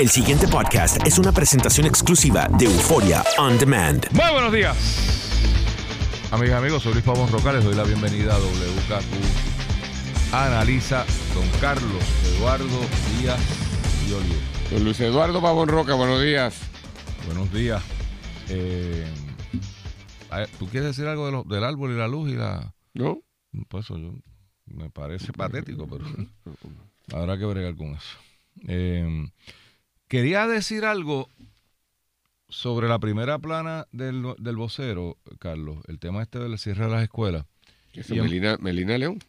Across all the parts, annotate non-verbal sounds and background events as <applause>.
El siguiente podcast es una presentación exclusiva de Euforia On Demand. Muy buenos días. Amigas y amigos, soy Luis Pavón Roca, les doy la bienvenida a WKQ. Analiza Don Carlos Eduardo Díaz y Olivo. Don Luis Eduardo Pavón Roca, buenos días. Buenos días. Eh, ¿Tú quieres decir algo de lo- del árbol y la luz y la...? ¿No? Pues eso yo, me parece patético, pero habrá que bregar con eso. Eh, quería decir algo sobre la primera plana del, del vocero, Carlos. El tema este del cierre de las escuelas. ¿Qué es Melina, Melina León.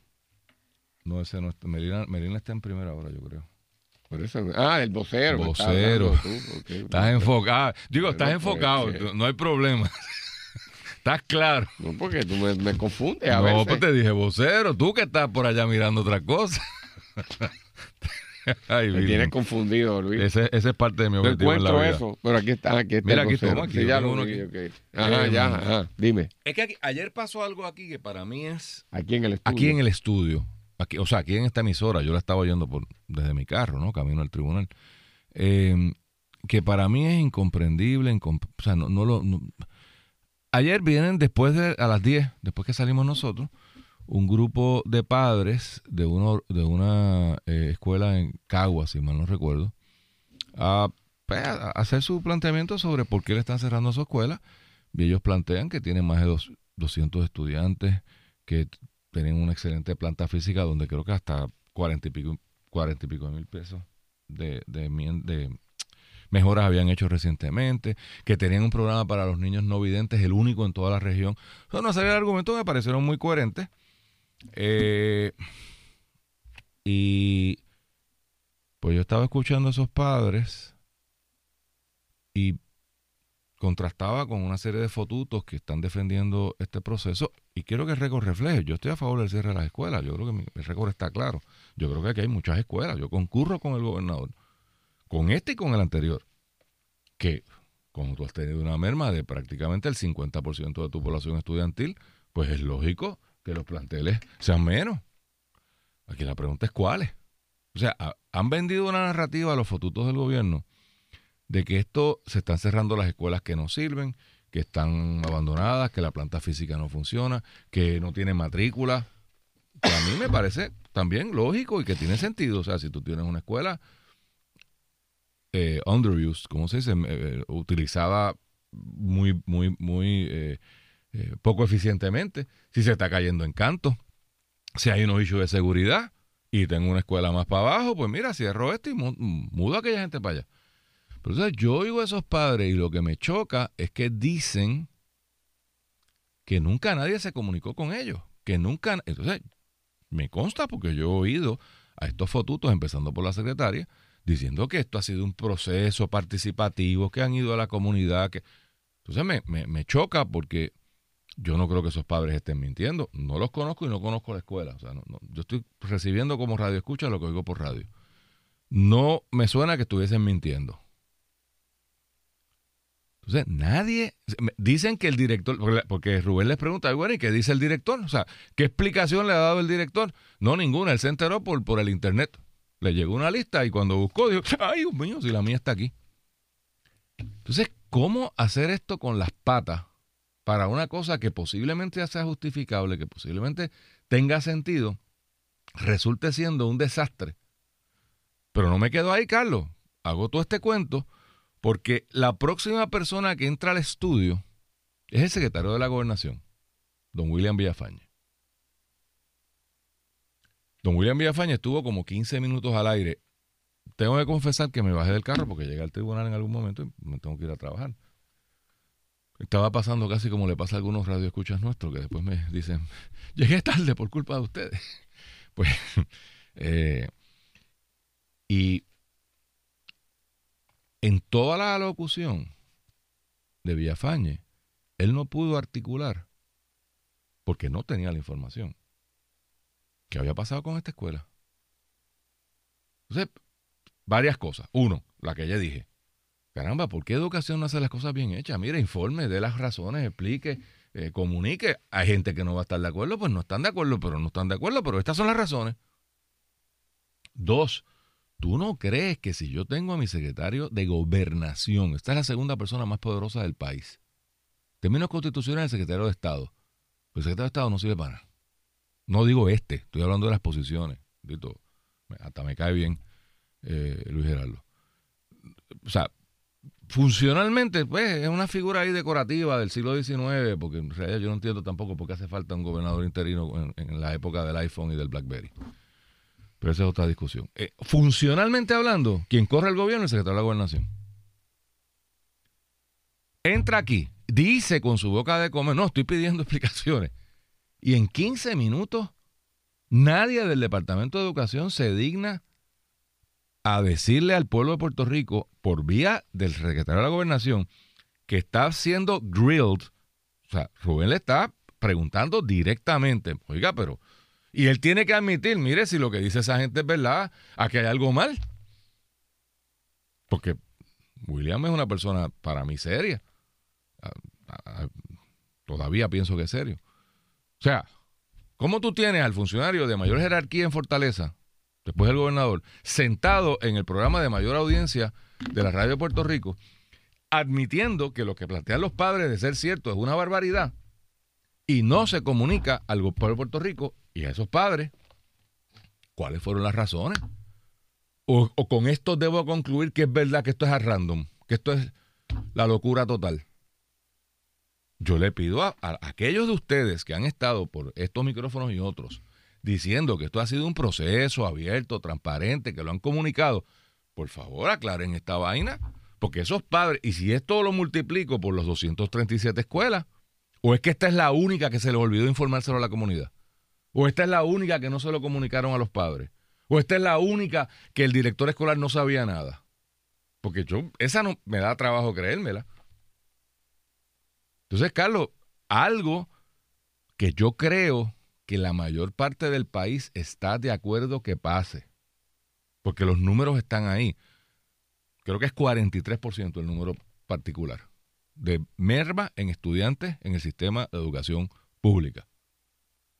No, ese no está. Melina, Melina está en primera hora, yo creo. Por eso, ah, el vocero. estás Vocero. Estás enfocado. Digo, estás pues, enfocado. tú- No hay problema. estás claro. No, porque tú me, me confundes a No, veces. pues te dije vocero. Tú que estás por allá mirando otra cosa. <laughs> Ay, Me tienes confundido, Luis. Ese, ese es parte de mi no objetivo en la encuentro vida. eso. Pero aquí está, aquí está Mira, aquí toma, aquí, Sí, ya uno vi, aquí. ok. Ajá, Eh, ya, ajá. Dime. Es que aquí- ayer pasó algo aquí que para mí es Aquí en el estudio. aquí en el estudio, aquí, o sea, aquí en esta emisora, yo la estaba oyendo por, desde mi carro, ¿no? Camino al tribunal. Eh, que para mí es incomprendible, incom- o sea, no, no lo... no- Ayer vienen después de, a las 10, después que salimos nosotros, un grupo de padres de, uno, de una eh, escuela en Cagua, si mal no recuerdo, a, pues, a hacer su planteamiento sobre por qué le están cerrando su escuela. Y ellos plantean que tienen más de dos- 200 estudiantes, que tienen una excelente planta física donde creo que hasta 40 y pico, 40 y pico de mil pesos de, de mejoras habían hecho recientemente, que tenían un programa para los niños no videntes, el único en toda la región. Son una serie de argumentos que me parecieron muy coherentes. Eh, y pues yo estaba escuchando a esos padres y contrastaba con una serie de fotutos que están defendiendo este proceso y quiero que el récord refleje. Yo estoy a favor del cierre de las escuelas. Yo creo que mi, el récord está claro. Yo creo que aquí hay muchas escuelas. Yo concurro con el gobernador, con este y con el anterior, que como tú has tenido una merma de prácticamente el 50% de tu población estudiantil, pues es lógico que los planteles sean menos. Aquí la pregunta es cuáles. O sea, ha- han vendido una narrativa a los fotutos del gobierno de que esto se están cerrando las escuelas que no sirven, que están abandonadas, que la planta física no funciona, que no tiene matrícula. A mí me parece también lógico y que tiene sentido. O sea, si tú tienes una escuela eh, underused, ¿cómo se dice? Eh, utilizada muy, muy, muy eh, eh, poco eficientemente, si se está cayendo en canto, si hay unos issues de seguridad y tengo una escuela más para abajo, pues mira, cierro esto y mu- mudo a aquella gente para allá. Pero entonces yo oigo a esos padres y lo que me choca es que dicen que nunca nadie se comunicó con ellos, que nunca... Entonces, me consta porque yo he oído a estos fotutos, empezando por la secretaria, diciendo que esto ha sido un proceso participativo, que han ido a la comunidad, que... Entonces me, me, me choca porque yo no creo que esos padres estén mintiendo. No los conozco y no conozco la escuela. O sea, no- yo estoy recibiendo como radio escucha lo que oigo por radio. No me suena que estuviesen mintiendo. Entonces, nadie. Dicen que el director. Porque Rubén les pregunta, bueno, ¿y qué dice el director? O sea, ¿qué explicación le ha dado el director? No, ninguna. Él se enteró por, por el internet. Le llegó una lista y cuando buscó, dijo, ay, Dios mío, si la mía está aquí. Entonces, ¿cómo hacer esto con las patas para una cosa que posiblemente sea justificable, que posiblemente tenga sentido, resulte siendo un desastre? Pero no me quedo ahí, Carlos. Hago todo este cuento porque la próxima persona que entra al estudio es el secretario de la gobernación, don William Villafañe. Don William Villafañe estuvo como 15 minutos al aire. Tengo que confesar que me bajé del carro porque llegué al tribunal en algún momento y me tengo que ir a trabajar. Estaba pasando casi como le pasa a algunos radioescuchas nuestros que después me dicen, llegué tarde por culpa de ustedes. <laughs> Pues, eh, y en toda la locución de Villafañe, él no pudo articular, porque no tenía la información, qué había pasado con esta escuela. Entonces, varias cosas. Uno, la que ya dije. Caramba, ¿por qué educación no hace las cosas bien hechas? Mire, informe, dé las razones, explique, eh, comunique. Hay gente que no va a estar de acuerdo, pues no están de acuerdo, pero no están de acuerdo, pero estas son las razones. Dos, ¿Tú no crees que si yo tengo a mi secretario de gobernación, esta es la segunda persona más poderosa del país, términos constitucionales, el secretario de Estado, pues el secretario de Estado no sirve para nada. No digo este, estoy hablando de las posiciones. Dito, hasta me cae bien eh, Luis Gerardo. O sea, funcionalmente, pues, es una figura ahí decorativa del siglo XIX, porque en realidad yo no entiendo tampoco por qué hace falta un gobernador interino en, la época del iPhone y del BlackBerry. Pero esa es otra discusión. Eh, funcionalmente hablando, quien corre el gobierno es el secretario de la gobernación. Entra aquí, dice con su boca de comer, no, estoy pidiendo <laughs> explicaciones. Y en 15 minutos, nadie del Departamento de Educación se digna a decirle al pueblo de Puerto Rico, por vía del secretario de la Gobernación, que está siendo grilled. O sea, Rubén le está preguntando directamente, oiga, pero... Y él tiene que admitir, mire, si lo que dice esa gente es verdad, aquí hay algo mal. Porque William es una persona para mí seria. Todavía pienso que es serio. O sea, ¿cómo tú tienes al funcionario de mayor jerarquía en Fortaleza, después del gobernador, sentado en el programa de mayor audiencia de la radio de Puerto Rico, admitiendo que lo que plantean los padres de ser cierto es una barbaridad y no se comunica al pueblo de Puerto Rico y a esos padres cuáles fueron las razones? O, o con esto debo concluir que es verdad que esto es a random, que esto es la locura total yo le pido a, aquellos de ustedes que han estado por estos micrófonos y otros diciendo que esto ha sido un proceso abierto, transparente, que lo han comunicado, por favor aclaren esta vaina, porque esos padres, y si esto lo multiplico por los 237 escuelas, o es que esta es la única que se le olvidó informárselo a la comunidad, o esta es la única que no se lo comunicaron a los padres, o esta es la única que el director escolar no sabía nada. Porque yo, esa no me da trabajo creérmela. Entonces, Carlos, algo que yo creo que la mayor parte del país está de acuerdo que pase, porque los números están ahí. Creo que es 43% el número particular de merma en estudiantes en el sistema de educación pública.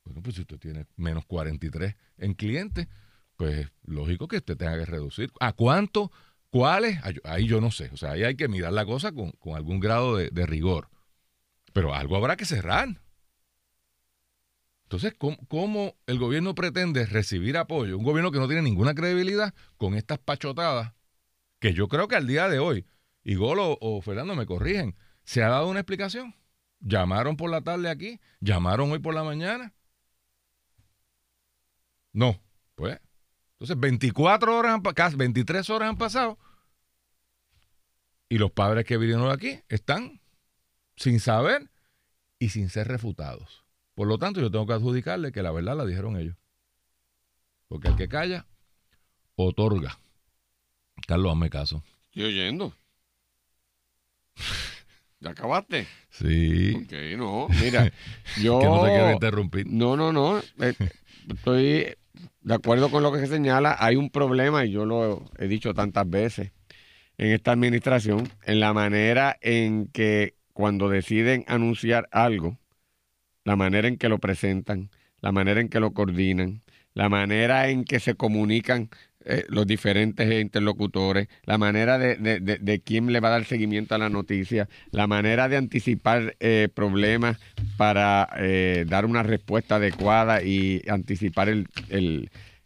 Bueno, pues si usted tiene menos 43 en clientes, pues es lógico que usted tenga que reducir. ¿A cuánto? ¿Cuáles? Ahí yo no sé. O sea, ahí hay que mirar la cosa con, algún grado de rigor. Pero algo habrá que cerrar. Entonces, ¿cómo, el gobierno pretende recibir apoyo? Un gobierno que no tiene ninguna credibilidad con estas pachotadas, que yo creo que al día de hoy, y Golo o Fernando me corrigen, ¿se ha dado una explicación? ¿Llamaron por la tarde aquí? ¿Llamaron hoy por la mañana? No, pues. Entonces, 24 horas, casi 23 horas han pasado y los padres que vinieron aquí están sin saber y sin ser refutados. Por lo tanto, yo tengo que adjudicarle que la verdad la dijeron ellos. Porque el que calla, otorga. Carlos, hazme caso. Estoy oyendo. ¿Ya acabaste? Sí. Ok, no. Mira, yo. <laughs> que no te quiero interrumpir. No, no, no. Eh, estoy de acuerdo con lo que se señala. Hay un problema, y yo lo he dicho tantas veces en esta administración, en la manera en que cuando deciden anunciar algo, la manera en que lo presentan, la manera en que lo coordinan, la manera en que se comunican eh, los diferentes interlocutores, la manera de, de, quién le va a dar seguimiento a la noticia, la manera de anticipar eh, problemas para eh, dar una respuesta adecuada y anticipar el,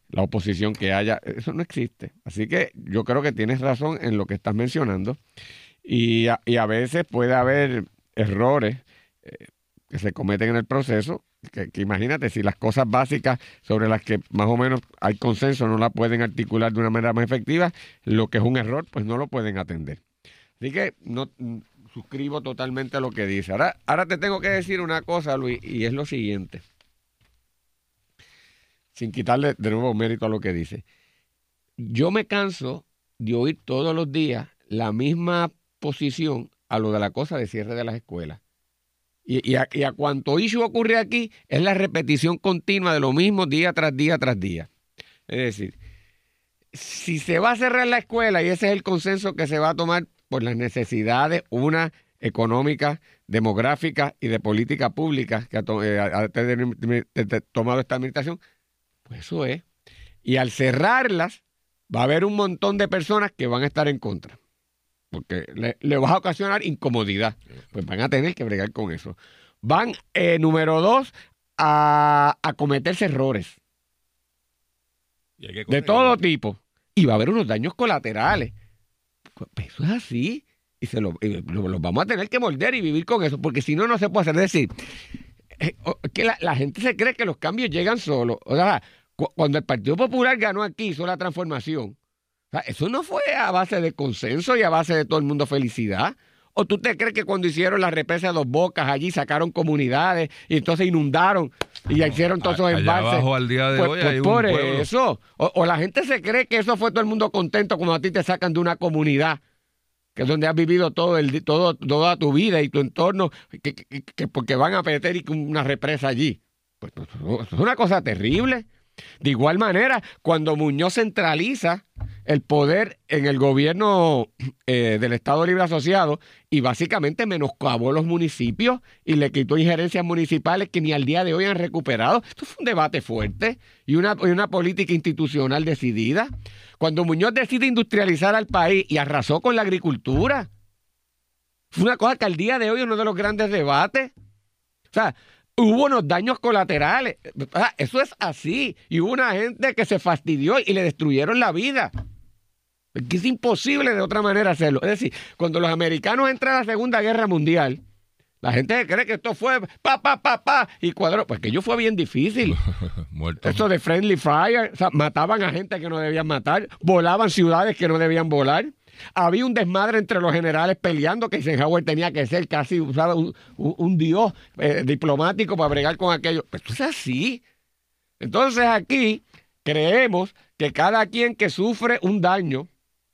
la oposición que haya, eso no existe. Así que yo creo que tienes razón en lo que estás mencionando. Y a, y a veces puede haber errores eh, que se cometen en el proceso, que, imagínate, si las cosas básicas sobre las que más o menos hay consenso no la pueden articular de una manera más efectiva, lo que es un error, pues no lo pueden atender. Así que no mm, suscribo totalmente a lo que dice. Ahora, ahora te tengo que decir una cosa, Luis, y es lo siguiente. Sin quitarle de nuevo mérito a lo que dice. Yo me canso de oír todos los días la misma posición a lo de la cosa de cierre de las escuelas. Y, a, cuanto issue ocurre aquí, es la repetición continua de lo mismo día tras día tras día. Es decir, si se va a cerrar la escuela, y ese es el consenso que se va a tomar por las necesidades, una económica, demográfica y de política pública que ha, eh, tomado esta administración, pues eso es. Y al cerrarlas, va a haber un montón de personas que van a estar en contra. Porque le, le vas a ocasionar incomodidad. Pues van a tener que bregar con eso. Van, eh, número dos, a, a cometerse errores Y hay que de todo tipo. Y va a haber unos daños colaterales. Pues eso es así. Y se lo, y lo- los vamos a tener que morder y vivir con eso, porque si no, no se puede hacer. Es decir, eh, que la, la gente se cree que los cambios llegan solos. O sea, cu- cuando el Partido Popular ganó aquí, hizo la transformación, sea, eso no fue a base de consenso y a base de todo el mundo felicidad. ¿O tú te crees que cuando hicieron la represa de dos bocas allí sacaron comunidades y entonces inundaron y hicieron todos esos embalses? abajo al día de Pues, hoy pues hay por eso. O, o la gente se cree que eso fue todo el mundo contento como a ti te sacan de una comunidad, que es donde has vivido todo el, todo, toda tu vida y tu entorno, que, que- que porque van a meter una represa allí. Pues, pues, eso es una cosa terrible. De igual manera, cuando Muñoz centraliza el poder en el gobierno eh, del Estado Libre Asociado y básicamente menoscabó los municipios y le quitó injerencias municipales que ni al día de hoy han recuperado. Esto fue un debate fuerte y una, y una política institucional decidida. Cuando Muñoz decide industrializar al país y arrasó con la agricultura, fue una cosa que al día de hoy es uno de los grandes debates. O sea, hubo unos daños colaterales. Sea, eso es así. Y hubo una gente que se fastidió y le destruyeron la vida. Es imposible de otra manera hacerlo. Es decir, cuando los americanos entran a la Segunda Guerra Mundial, la gente cree que esto fue pa, pa, pa, pa, y cuadró. Pues que ello fue bien difícil. <laughs> Muerto. Eso de friendly fire, o sea, mataban a gente que no debían matar, volaban ciudades que no debían volar. Había un desmadre entre los generales peleando que Eisenhower tenía que ser casi ¿sabe? un, un- un dios eh, diplomático para bregar con aquello. Pero eso es así. Entonces aquí creemos que cada quien que sufre un daño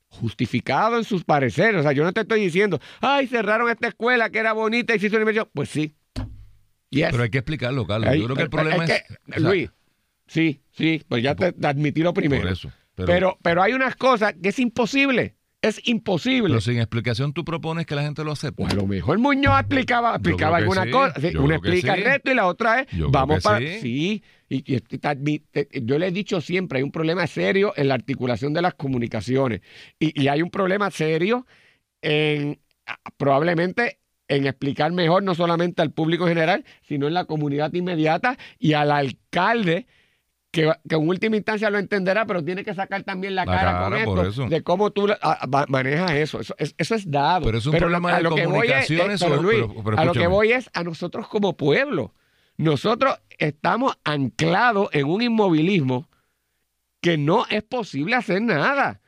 justificado en sus pareceres, o sea, yo no te estoy diciendo, ay, cerraron esta escuela que era bonita y se hizo una inversión. Pues sí. Yes. Pero hay que explicarlo, Carlos. Yo creo que el pero- problema es es. que, o sea, Luis, sí, sí, pues ya te, te admití lo primero. Por eso. Pero, Pero, pero, hay unas cosas que es imposible. Es imposible. pero sin explicación tú propones que la gente lo acepte. Pues a lo mejor Muñoz explicaba, explicaba alguna sí, cosa. Sí, una explica sí. el resto y la otra es, Yo vamos para. sí. Y, y te admi- te- yo le he dicho siempre, hay un problema serio en la articulación de las comunicaciones. Y, hay un problema serio en probablemente en explicar mejor, no solamente al público en general, sino en la comunidad inmediata y al alcalde. Que, que en última instancia lo entenderá, pero tiene que sacar también la, La cara, cara, con esto, eso. de cómo tú la- a- va- manejas eso. Eso es, eso es dado. Pero es un lo- problema a de lo que voy es- comunicaciones eh, pero, o- Luis, pero- pero a lo que voy es a nosotros como pueblo. Nosotros estamos anclados en un inmovilismo que no es posible hacer nada.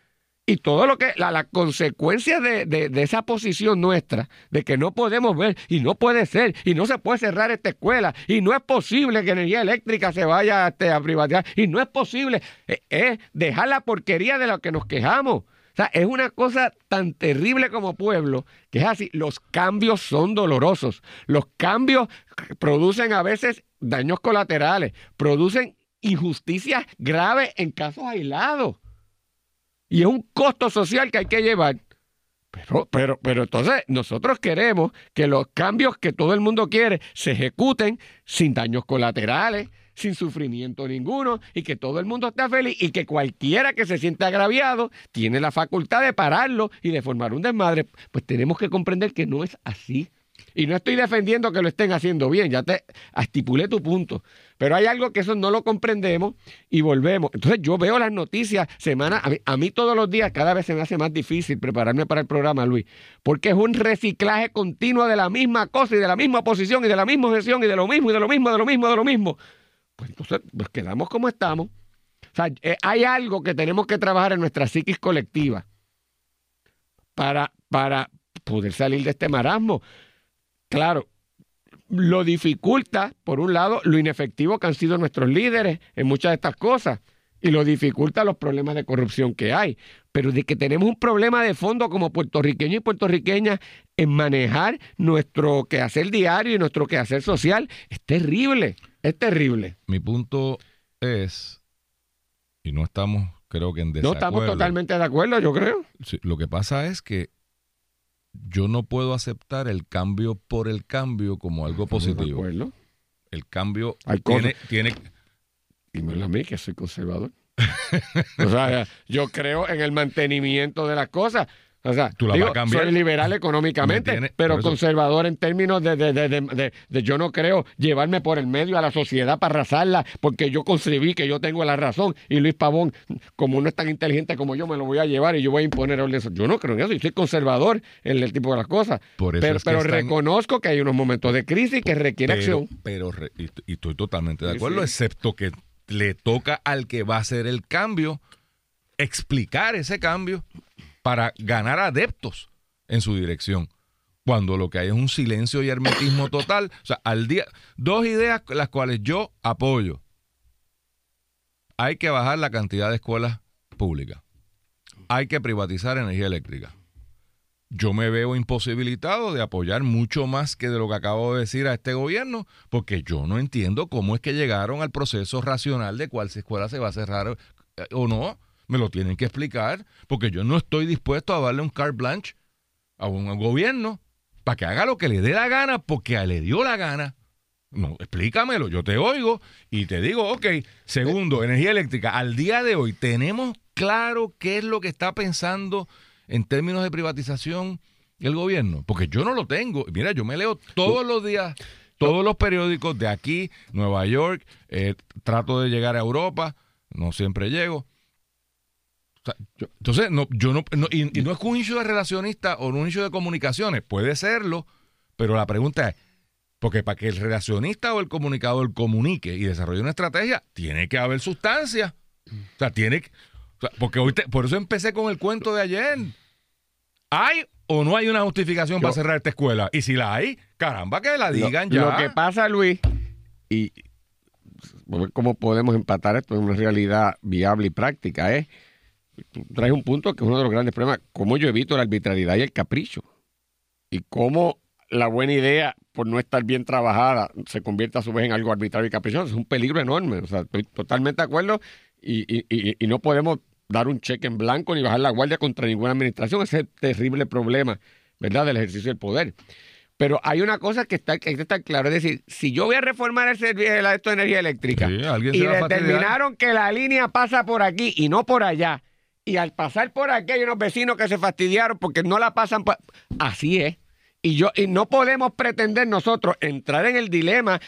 Y todo lo que, la, la consecuencia de, de- de esa posición nuestra, de que no podemos ver, y no puede ser, y no se puede cerrar esta escuela, y no es posible que energía eléctrica se vaya este, a privatizar, y no es posible, eh, es dejar la porquería de lo que nos quejamos. O sea, es una cosa tan terrible como pueblo que es así. Los cambios son dolorosos. Los cambios producen a veces daños colaterales, producen injusticias graves en casos aislados. Y es un costo social que hay que llevar. Pero, pero, pero entonces nosotros queremos que los cambios que todo el mundo quiere se ejecuten sin daños colaterales, sin sufrimiento ninguno, y que todo el mundo esté feliz y que cualquiera que se sienta agraviado tiene la facultad de pararlo y de formar un desmadre. Pues tenemos que comprender que no es así. Y no estoy defendiendo que lo estén haciendo bien, ya te estipulé tu punto. Pero hay algo que eso no lo comprendemos y volvemos. Entonces yo veo las noticias semana, a mí, todos los días cada vez se me hace más difícil prepararme para el programa, Luis, porque es un reciclaje continuo de la misma cosa y de la misma posición y de la misma gestión y de lo mismo y de lo mismo, de lo mismo, de lo mismo. Pues entonces nos quedamos como estamos. O sea, eh, hay algo que tenemos que trabajar en nuestra psiquis colectiva para, para poder salir de este marasmo. Claro, lo dificulta, por un lado, lo inefectivo que han sido nuestros líderes en muchas de estas cosas y lo dificulta los problemas de corrupción que hay. Pero de que tenemos un problema de fondo como puertorriqueños y puertorriqueñas en manejar nuestro quehacer diario y nuestro quehacer social, es terrible, es terrible. Mi punto es, y no estamos, creo que en No desacuerdo. estamos totalmente de acuerdo, yo creo. Sí, lo que pasa es que yo no puedo aceptar el cambio por el cambio como algo positivo. El cambio Hay tiene, tiene, Dímelo a mí que soy conservador. <laughs> o sea, yo creo en el mantenimiento de las cosas. O sea, Tú la digo, vas a cambiar. soy liberal económicamente, pero conservador en términos de, de- de- de- yo no creo llevarme por el medio a la sociedad para arrasarla porque yo concebí que yo tengo la razón y Luis Pavón, como no es tan inteligente como yo, me lo voy a llevar y yo voy a imponer orden. Yo no creo en eso, yo soy conservador en el tipo de las cosas. Por eso pero es que pero están- reconozco que hay unos momentos de crisis que requiere pero, acción. pero re- y, estoy totalmente de Sí, acuerdo, sí. excepto que le toca al que va a hacer el cambio explicar ese cambio para ganar adeptos en su dirección. Cuando lo que hay es un silencio y hermetismo total. O sea, al día, dos ideas las cuales yo apoyo. Hay que bajar la cantidad de escuelas públicas. Hay que privatizar energía eléctrica. Yo me veo imposibilitado de apoyar mucho más que de lo que acabo de decir a este gobierno, porque yo no entiendo cómo es que llegaron al proceso racional de cuál escuela se va a cerrar eh, o no. Me lo tienen que explicar, porque yo no estoy dispuesto a darle un carte blanche a un gobierno para que haga lo que le dé la gana, porque le dio la gana. No, explícamelo, yo te oigo y te digo, ok, segundo, energía eléctrica. Al día de hoy, ¿tenemos claro qué es lo que está pensando en términos de privatización el gobierno? Porque yo no lo tengo. Mira, yo me leo todos los días, todos los periódicos de aquí, Nueva York, eh, trato de llegar a Europa, no siempre llego. O sea, yo- entonces, no, yo no, no- y, y no es un issue de relacionista o un issue de comunicaciones, puede serlo, pero la pregunta es, porque para que el relacionista o el comunicador comunique y desarrolle una estrategia, tiene que haber sustancia. O sea, tiene que- o sea, porque hoy te- por eso empecé con el cuento de ayer. ¿Hay o no hay una justificación para cerrar esta escuela? Y si la hay, caramba, que la digan lo, ya. lo que pasa, Luis, y vamos a ver cómo podemos empatar esto en una realidad viable y práctica, es, tú traes un punto que es uno de los grandes problemas, cómo yo evito la arbitrariedad y el capricho, y cómo la buena idea, por no estar bien trabajada, se convierte a su vez en algo arbitrario y caprichoso. Es un peligro enorme, o sea, estoy totalmente de acuerdo, y, y- y- y no podemos dar un cheque en blanco ni bajar la guardia contra ninguna administración, ese es el terrible problema, ¿verdad?, del ejercicio del poder. Pero hay una cosa que está que estar claro, es decir, si yo voy a reformar el servicio de energía eléctrica Sí, y determinaron que la línea pasa por aquí y no por allá, y al pasar por aquí hay unos vecinos que se fastidiaron porque no la pasan por... Así es. Y, yo, y no podemos pretender nosotros entrar en el dilema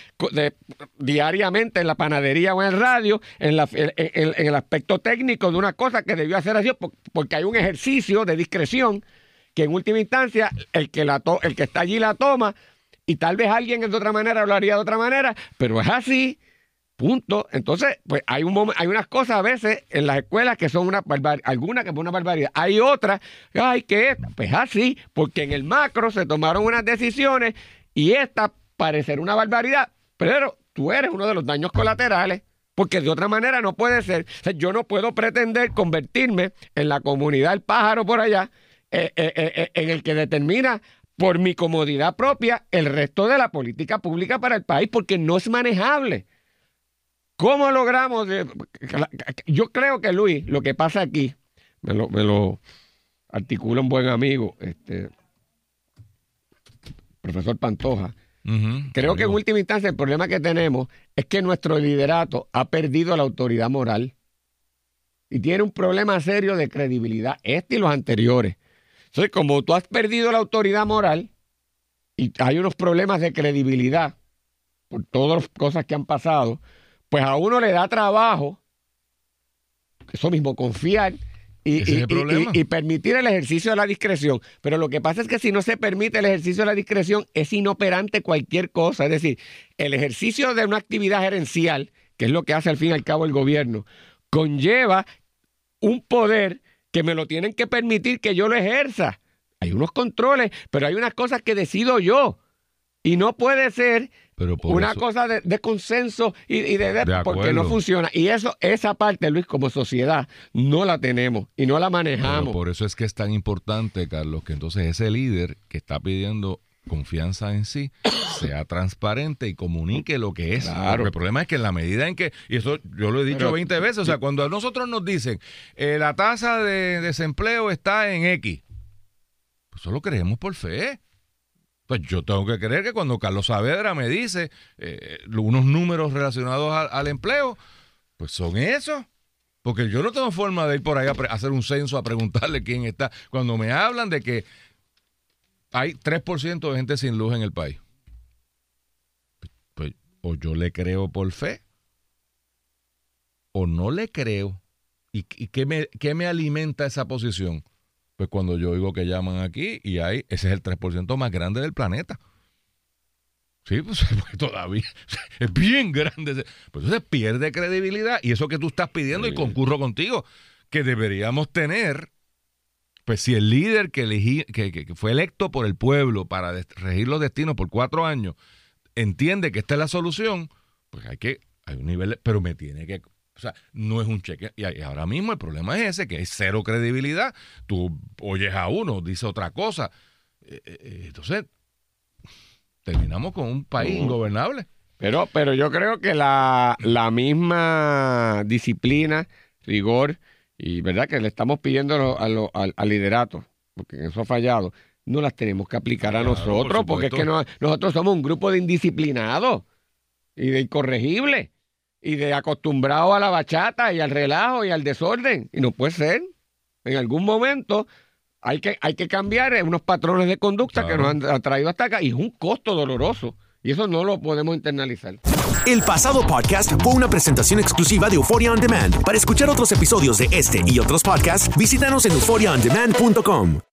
diariamente en la panadería o en el radio, en, la- en- el aspecto técnico de una cosa que debió hacer así, por- porque hay un ejercicio de discreción que en última instancia el que, la el que está allí la toma y tal vez alguien de otra manera lo haría de otra manera, pero es así. Punto. Entonces, pues hay un hay unas cosas a veces en las escuelas que son una barbaridad, algunas que son una barbaridad. Hay otras, ay, que esta, pues así, porque en el macro se tomaron unas decisiones y esta parecerá una barbaridad, pero tú eres uno de los daños colaterales. Porque de otra manera no puede ser. Yo no puedo pretender convertirme en la comunidad del pájaro por allá, eh, eh, eh, en el que determina por mi comodidad propia el resto de la política pública para el país, porque no es manejable. ¿Cómo logramos? yo creo que Luis, lo que pasa aquí, me lo, me lo articula un buen amigo, este profesor Pantoja. Creo que en última instancia el problema que tenemos es que nuestro liderato ha perdido la autoridad moral y tiene un problema serio de credibilidad, este y los anteriores. Entonces, como tú has perdido la autoridad moral y hay unos problemas de credibilidad por todas las cosas que han pasado, pues a uno le da trabajo, eso mismo, confiar y, permitir el ejercicio de la discreción. Pero lo que pasa es que si no se permite el ejercicio de la discreción, es inoperante cualquier cosa. Es decir, el ejercicio de una actividad gerencial, que es lo que hace al fin y al cabo el gobierno, conlleva un poder que me lo tienen que permitir que yo lo ejerza. Hay unos controles, pero hay unas cosas que decido yo. Y no puede ser Pero una eso- cosa de, de consenso y, y de, de- De porque no funciona. Y eso, esa parte, Luis, como sociedad, no la tenemos y no la Pero manejamos. por eso es que es tan importante, Carlos, que entonces ese líder que está pidiendo confianza en sí <coughs> sea transparente y comunique lo que es. Claro. Porque el problema es que en la medida en que, y eso yo lo he dicho Pero- 20 veces, o sea, cuando a nosotros nos dicen eh, la tasa de desempleo está en X, pues eso lo creemos por fe. Pues yo tengo que creer que cuando Carlos Saavedra me dice eh, unos números relacionados al, empleo, pues son esos. Porque yo no tengo forma de ir por ahí a hacer un censo a preguntarle quién está. Cuando me hablan de que hay 3% de gente sin luz en el país. Pues, o yo le creo por fe, o no le creo. ¿Y, qué, me, qué me alimenta esa posición? Pues cuando yo oigo que llaman aquí y hay, ese es el 3% más grande del planeta. Sí, pues <laughs> todavía es bien grande. Pues entonces pierde credibilidad y eso que tú estás pidiendo y concurro contigo, que deberíamos tener, pues si el líder que, elegí, que, fue electo por el pueblo para regir los destinos por cuatro años entiende que esta es la solución, pues hay que, hay un nivel, pero me tiene que, o sea, no es un cheque. Y ahora mismo el problema es ese, que hay cero credibilidad. Tú oyes a uno, dice otra cosa. Eh, eh, eh, entonces, terminamos con un país ingobernable. Pero, pero yo creo que la, misma disciplina, rigor y verdad que le estamos pidiendo al, liderato, porque eso ha fallado, no las tenemos que aplicar a nosotros, porque es que nosotros somos un grupo de indisciplinados y de incorregibles y de acostumbrados a la bachata y al relajo y al desorden. Y no puede ser. En algún momento hay que, hay que cambiar unos patrones de conducta que nos han, traído hasta acá y es un costo doloroso. Y eso no lo podemos internalizar. El pasado podcast fue una presentación exclusiva de Euphoria On Demand. Para escuchar otros episodios de este y otros podcasts, visítanos en euphoriaondemand.com.